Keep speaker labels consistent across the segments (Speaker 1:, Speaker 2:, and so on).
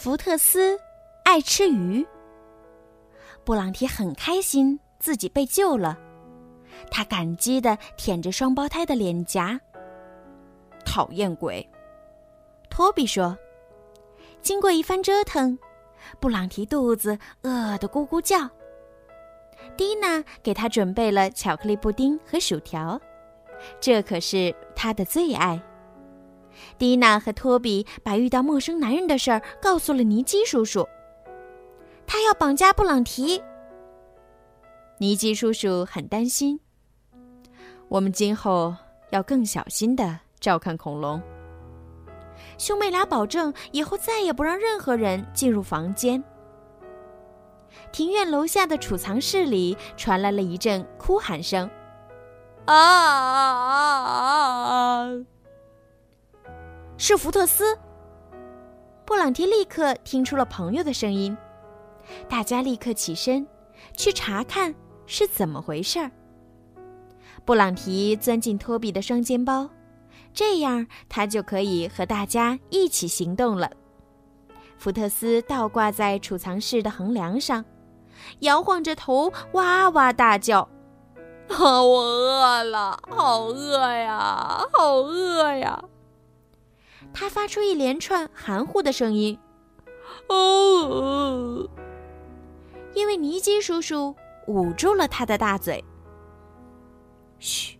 Speaker 1: 福特斯爱吃鱼。布朗提很开心自己被救了，他感激地舔着双胞胎的脸颊。讨厌鬼，托比说。经过一番折腾，布朗提肚子饿得咕咕叫。蒂娜给他准备了巧克力布丁和薯条，这可是他的最爱。蒂娜和托比把遇到陌生男人的事儿告诉了尼基叔叔。他要绑架布朗提。尼基叔叔很担心。我们今后要更小心的照看恐龙。兄妹俩保证以后再也不让任何人进入房间。庭院楼下的储藏室里传来了一阵哭喊声：“啊啊啊！”是福特斯。布朗提立刻听出了朋友的声音，大家立刻起身，去查看是怎么回事儿。布朗提钻进托比的双肩包，这样他就可以和大家一起行动了。福特斯倒挂在储藏室的横梁上，摇晃着头，哇哇大叫：“啊，我饿了，好饿呀，好饿呀！”他发出一连串含糊的声音，哦，因为尼基叔叔捂住了他的大嘴。嘘，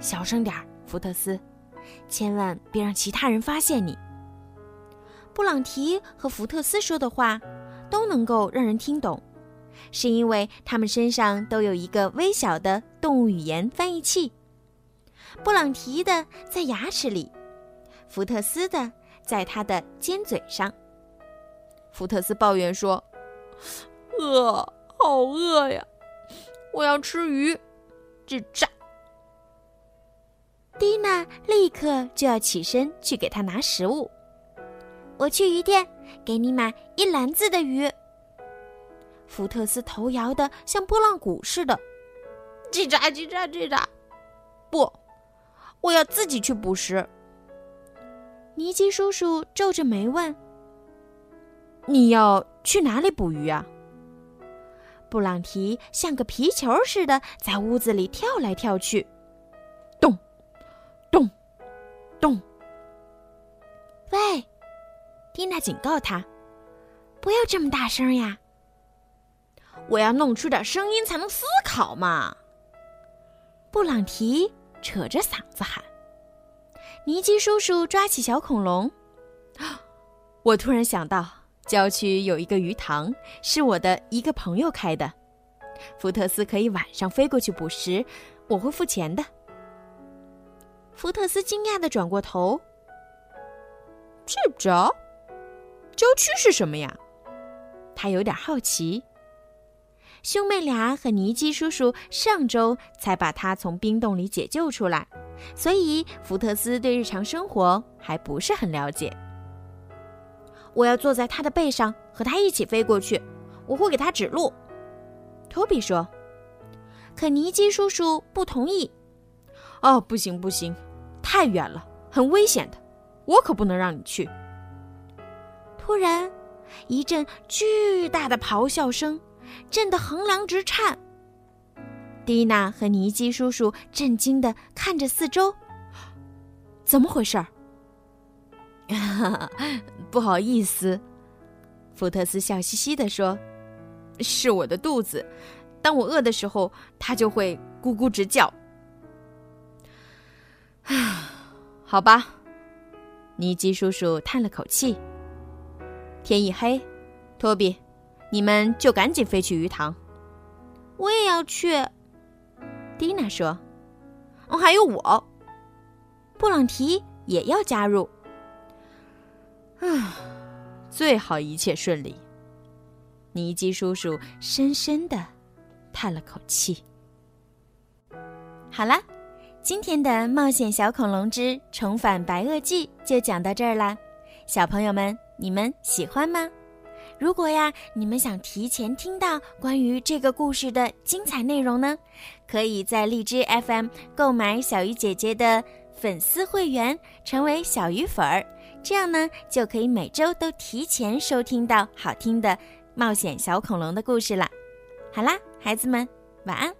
Speaker 1: 小声点儿，福特斯，千万别让其他人发现你。布朗提和福特斯说的话都能够让人听懂，是因为他们身上都有一个微小的动物语言翻译器。布朗提的在牙齿里。福特斯的在他的尖嘴上。福特斯抱怨说：“饿，好饿呀！我要吃鱼，吱喳，蒂娜立刻就要起身去给他拿食物。我去鱼店，给你买一篮子的鱼。福特斯头摇得像拨浪鼓似的，叽喳叽喳叽喳。不，我要自己去捕食。尼基叔叔皱着眉问：“你要去哪里捕鱼啊？”布朗提像个皮球似的在屋子里跳来跳去，咚，咚，咚。喂，蒂娜警告他：“不要这么大声呀！我要弄出点声音才能思考嘛。”布朗提扯着嗓子喊。尼基叔叔抓起小恐龙，我突然想到。郊区有一个鱼塘，是我的一个朋友开的。福特斯可以晚上飞过去捕食，我会付钱的。福特斯惊讶的转过头，睡不着。郊区是什么呀？他有点好奇。兄妹俩和尼基叔叔上周才把他从冰洞里解救出来，所以福特斯对日常生活还不是很了解。我要坐在他的背上，和他一起飞过去。我会给他指路。”托比说。可尼基叔叔不同意。“哦，不行不行，太远了，很危险的，我可不能让你去。”突然，一阵巨大的咆哮声震得横梁直颤。蒂娜和尼基叔叔震惊地看着四周，怎么回事？不好意思，福特斯笑嘻嘻地说：“是我的肚子，当我饿的时候，它就会咕咕直叫。”啊，好吧，尼基叔叔叹了口气。天一黑，托比，你们就赶紧飞去鱼塘。我也要去，蒂娜说。哦，还有我，布朗提也要加入。啊，最好一切顺利。尼基叔叔深深的叹了口气。好了，今天的《冒险小恐龙之重返白垩纪》就讲到这儿啦。小朋友们，你们喜欢吗？如果呀，你们想提前听到关于这个故事的精彩内容呢，可以在荔枝 FM 购买小鱼姐姐的粉丝会员，成为小鱼粉儿。这样呢，就可以每周都提前收听到好听的冒险小恐龙的故事了。好啦，孩子们，晚安。